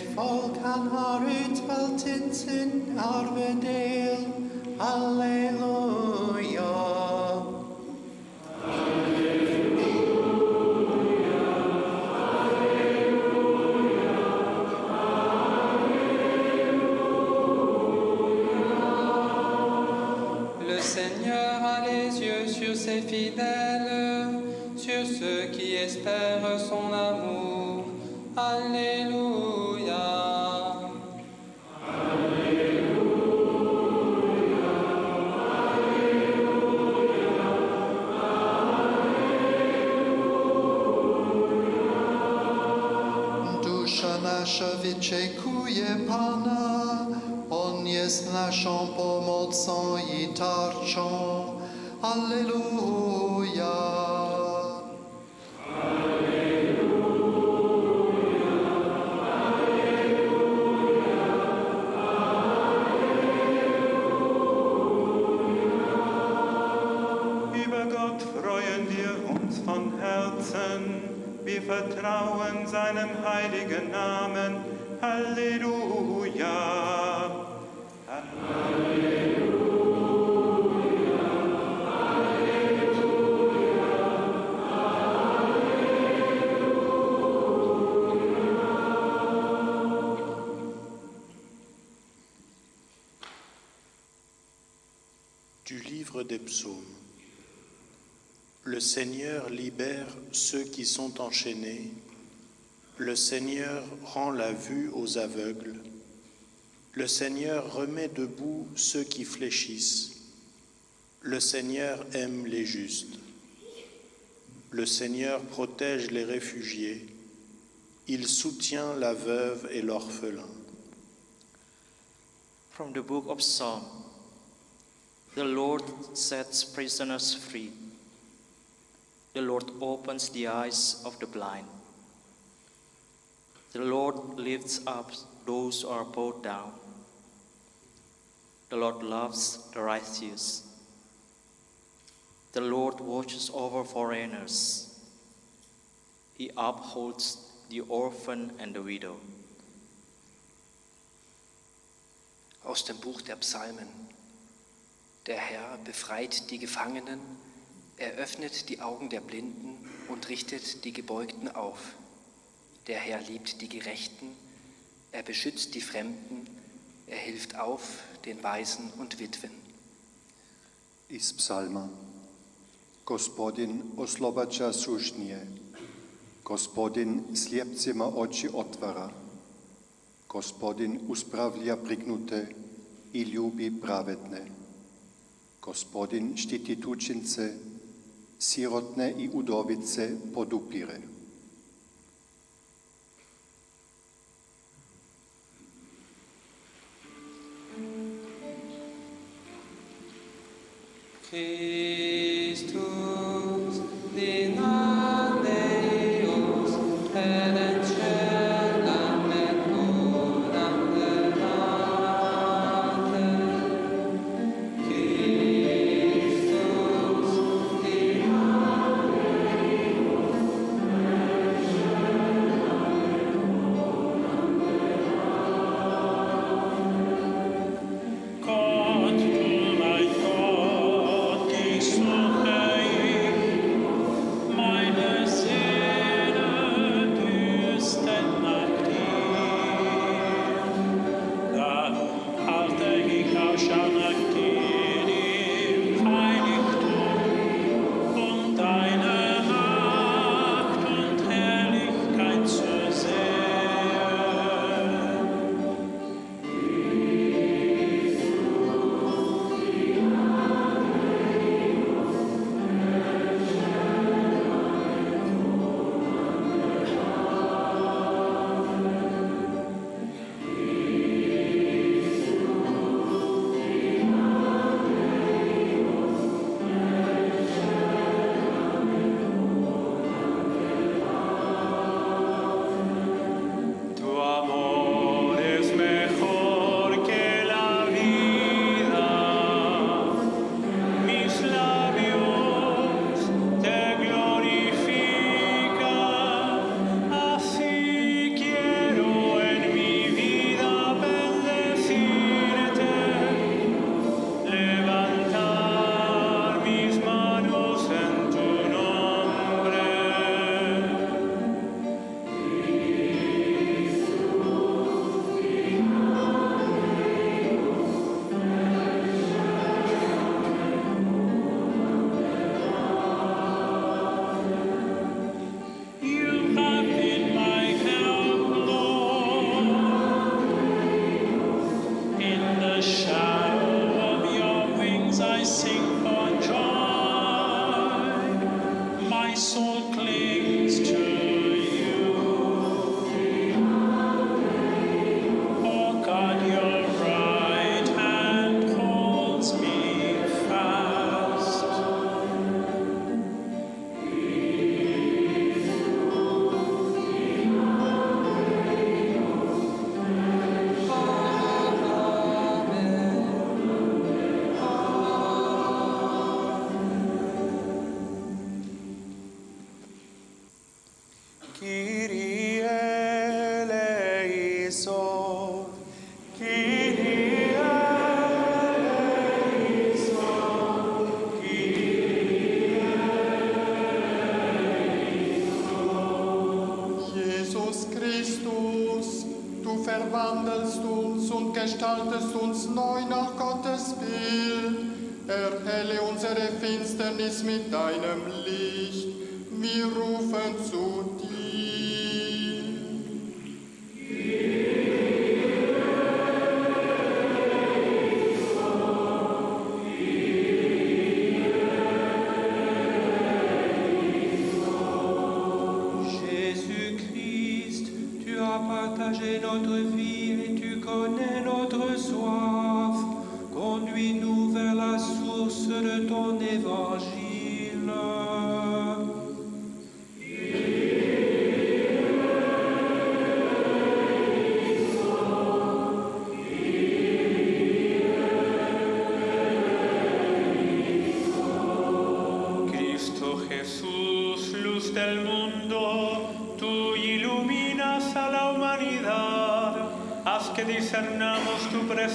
het volk aan haar uitwelt in zijn arvedeel. Wir vertrauen seinem heiligen Namen. Halleluja. Du livre des psaumes. Le Seigneur libère ceux qui sont enchaînés. Le Seigneur rend la vue aux aveugles. Le Seigneur remet debout ceux qui fléchissent. Le Seigneur aime les justes. Le Seigneur protège les réfugiés. Il soutient la veuve et l'orphelin. From the book of Psalm The Lord sets prisoners free. The Lord opens the eyes of the blind. The Lord lifts up those who are bowed down. The Lord loves the righteous. The Lord watches over foreigners. He upholds the orphan and the widow. Aus dem Buch der Psalmen. Der Herr befreit die Gefangenen Er öffnet die Augen der Blinden und richtet die Gebeugten auf. Der Herr liebt die Gerechten, er beschützt die Fremden, er hilft auf den Waisen und Witwen. Iz psalma Gospodin oslobađa sušnije, Gospodin slijepcima oči otvara, Gospodin uspravlja prignute i ljubi pravedne, Gospodin štiti tučince sirotne i udovice podupire. Christus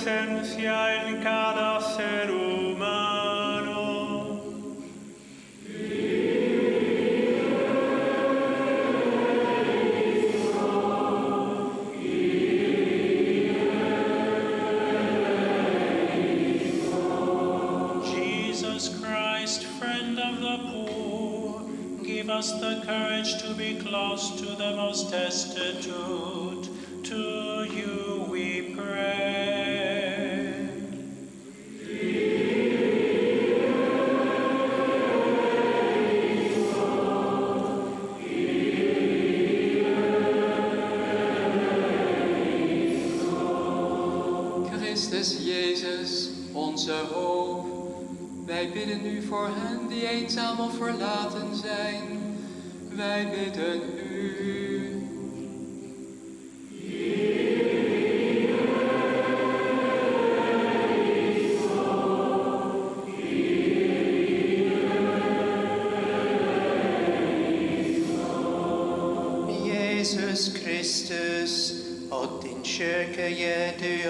presencia Christus Jezus, onze hoop. Wij bidden u voor hen die eenzaam of verlaten zijn. Wij bidden u. Christus, och din kyrka ger du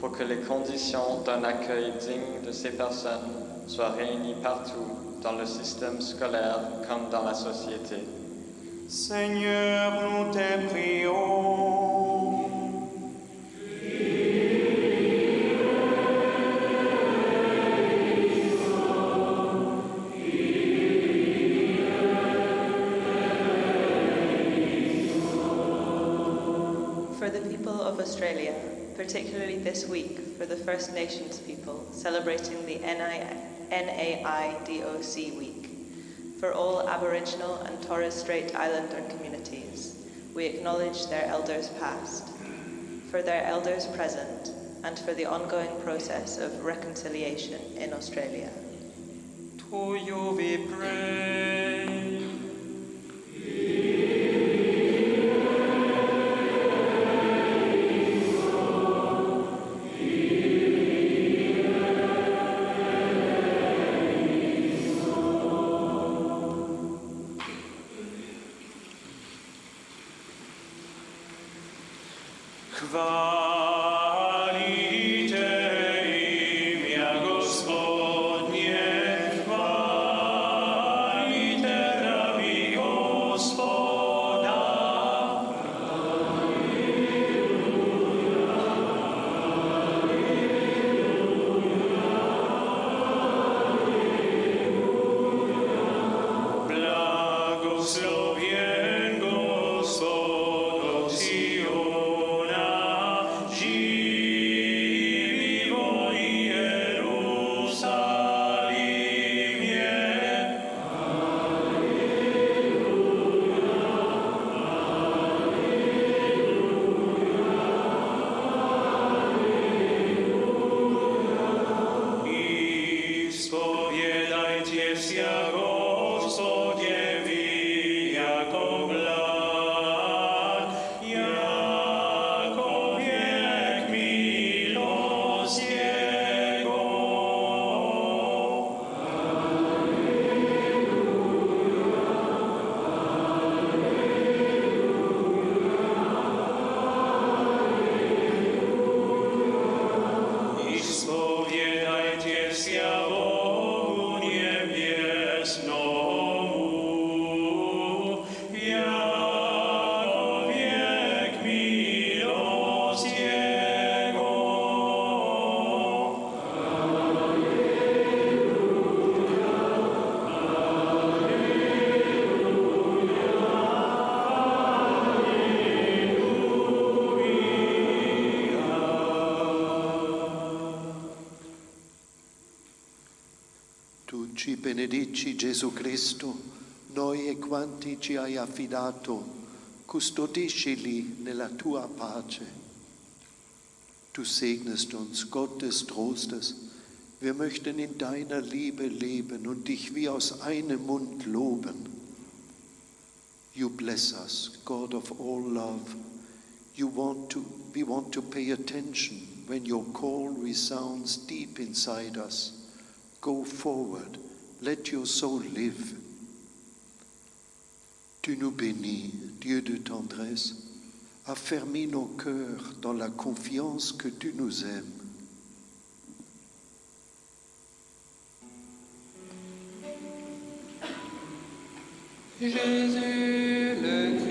pour que les conditions d'un accueil digne de ces personnes soient réunies partout dans le système scolaire comme dans la société. Seigneur, nous te prions. For the people of Australia, particularly this week for the First Nations people celebrating the NAIDOC week, for all Aboriginal and Torres Strait Islander communities, we acknowledge their elders past, for their elders present, and for the ongoing process of reconciliation in Australia. To you we pray. Benedici Gesù Cristo, noi e quanti ci hai affidato, custodiscili nella tua pace. Du segnest uns, Gott des Trostes. Wir möchten in deiner Liebe leben und dich wie aus einem Mund loben. You bless us, God of all love. You want to, we want to pay attention when your call resounds deep inside us. Go forward, let your soul live. Tu nous bénis, Dieu de tendresse, affermis nos cœurs dans la confiance que tu nous aimes. Jésus le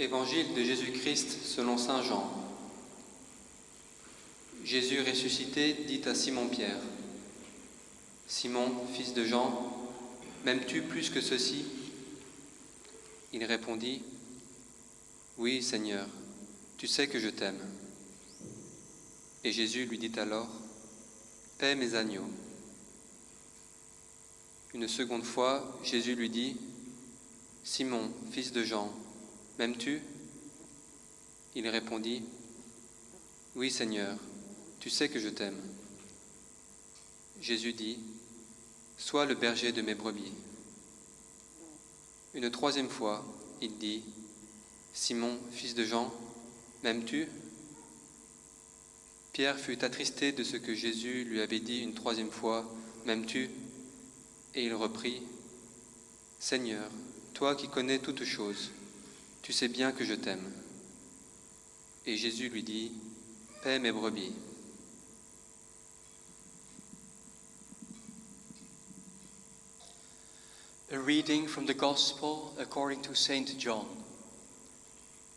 Évangile de Jésus-Christ selon Saint Jean. Jésus ressuscité dit à Simon-Pierre, Simon, fils de Jean, m'aimes-tu plus que ceci? Il répondit, Oui Seigneur, tu sais que je t'aime. Et Jésus lui dit alors, Paix mes agneaux. Une seconde fois, Jésus lui dit, Simon, fils de Jean, M'aimes-tu? Il répondit, Oui Seigneur, tu sais que je t'aime. Jésus dit, Sois le berger de mes brebis. Une troisième fois, il dit, Simon, fils de Jean, m'aimes-tu? Pierre fut attristé de ce que Jésus lui avait dit une troisième fois, M'aimes-tu? Et il reprit, Seigneur, toi qui connais toutes choses, tu sais bien que je t'aime. Et Jésus lui dit, Paix mes brebis. A reading from the Gospel according to St. John.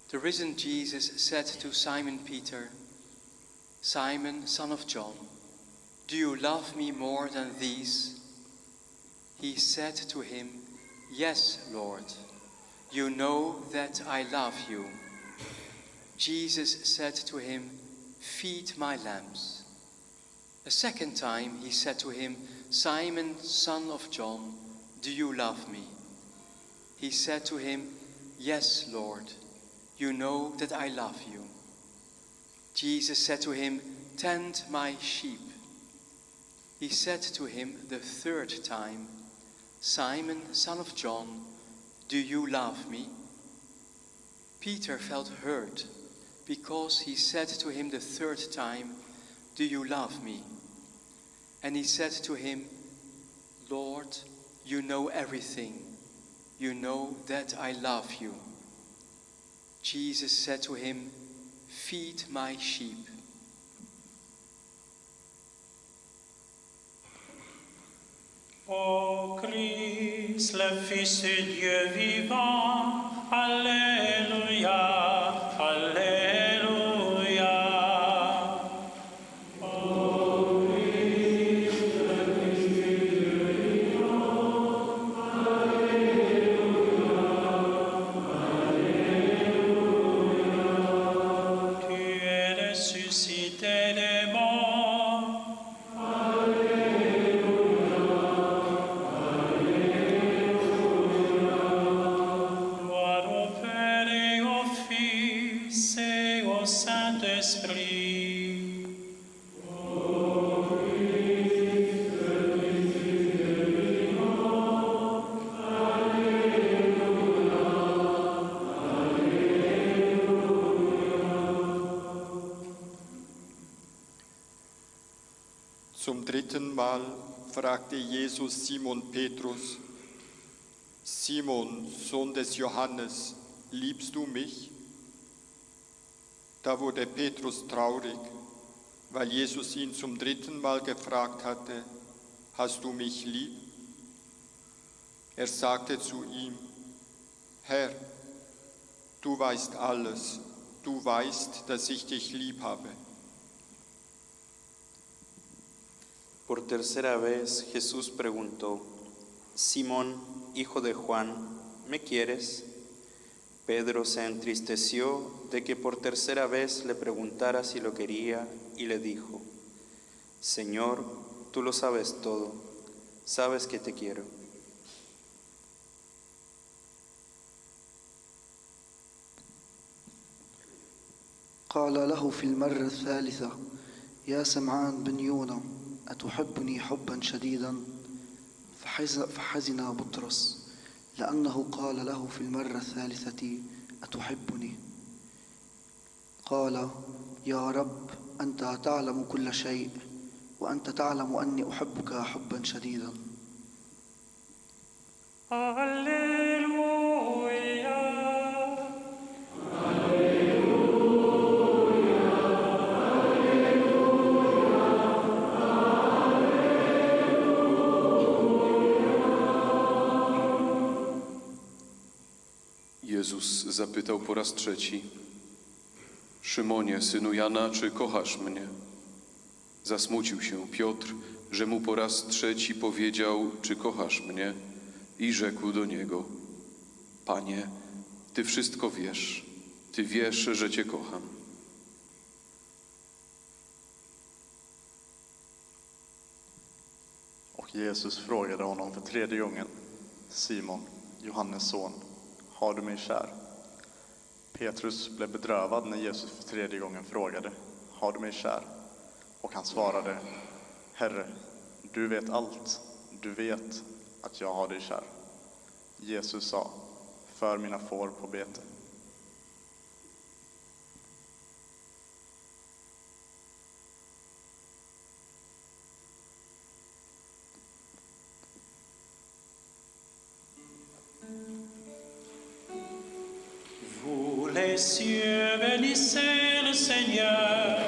The risen Jesus said to Simon Peter, Simon, son of John, do you love me more than these? He said to him, Yes, Lord. You know that I love you. Jesus said to him, Feed my lambs. A second time he said to him, Simon, son of John, do you love me? He said to him, Yes, Lord. You know that I love you. Jesus said to him, Tend my sheep. He said to him the third time, Simon, son of John, do you love me? Peter felt hurt because he said to him the third time, Do you love me? And he said to him, Lord, you know everything. You know that I love you. Jesus said to him, Feed my sheep. Ô Christ, le Fils de Dieu vivant, Alléluia. Fragte Jesus Simon Petrus, Simon, Sohn des Johannes, liebst du mich? Da wurde Petrus traurig, weil Jesus ihn zum dritten Mal gefragt hatte, hast du mich lieb? Er sagte zu ihm, Herr, du weißt alles, du weißt, dass ich dich lieb habe. Por tercera vez Jesús preguntó, Simón, hijo de Juan, ¿me quieres? Pedro se entristeció de que por tercera vez le preguntara si lo quería y le dijo, Señor, tú lo sabes todo, sabes que te quiero. قال له في المرة الثالثة يا سمعان بن يونا أتحبني حبا شديدا؟ فحز- فحزن بطرس لأنه قال له في المرة الثالثة أتحبني؟ قال يا رب أنت تعلم كل شيء وأنت تعلم أني أحبك حبا شديدا. Zapytał po raz trzeci: Szymonie, synu Jana, czy kochasz mnie? Zasmucił się Piotr, że mu po raz trzeci powiedział: Czy kochasz mnie? I rzekł do niego: Panie, ty wszystko wiesz, ty wiesz, że cię kocham. Och Jesus frågade honom för tredje gången. Simon, Johannes son, har du mig kär? Petrus blev bedrövad när Jesus för tredje gången frågade, har du mig kär? Och han svarade, Herre, du vet allt, du vet att jag har dig kär. Jesus sa, för mina får på bete. Les cieux, bénissez le Seigneur.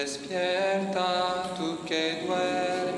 Despierta tú que duermes,